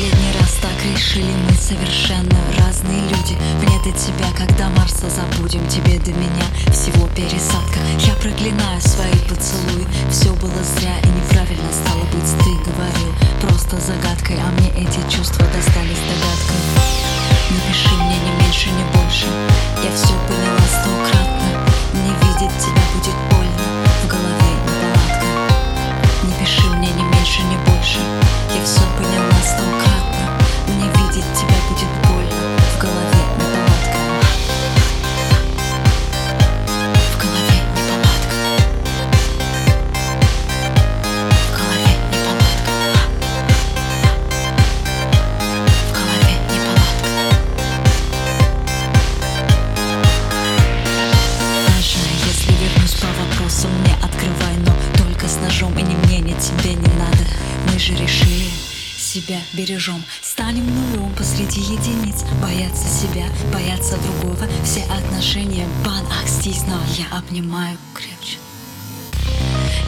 последний раз так решили мы совершенно разные люди. Мне до тебя, когда Марса забудем, тебе до меня всего пересадка. Я проклинаю свои поцелуи, все было зря и неправильно стало быть Ты говорил просто загадкой, а мне эти чувства достались догадкой. Не пиши мне ни меньше, ни больше, я все поняла стократно. Не видеть тебя будет больно, в голове неполадка. Не пиши мне ни меньше, ни больше, я все поняла стократно. Же решили себя бережем. Станем нулем посреди единиц. Бояться себя, бояться другого. Все отношения бан, ах, здесь, но я обнимаю крепче.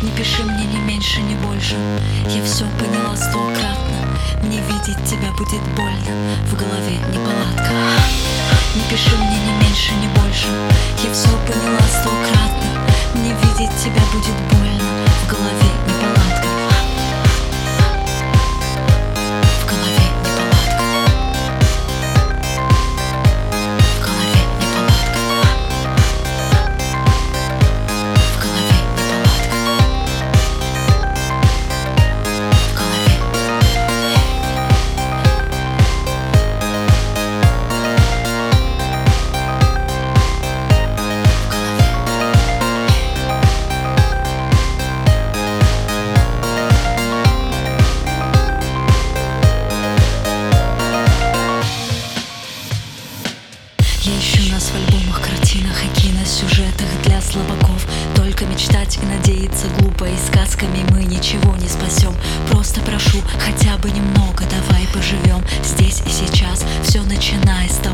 Не пиши мне ни меньше, ни больше. Я все поняла стократно. Мне видеть тебя будет больно. В голове неполадка. Не пиши мне ни меньше, ни больше. Я все поняла стократно. Мне видеть тебя будет больно. В голове неполадка Я ищу нас в альбомах, картинах и киносюжетах для слабаков. Только мечтать и надеяться глупо И сказками мы ничего не спасем. Просто прошу, хотя бы немного Давай поживем здесь и сейчас. Все начиная с того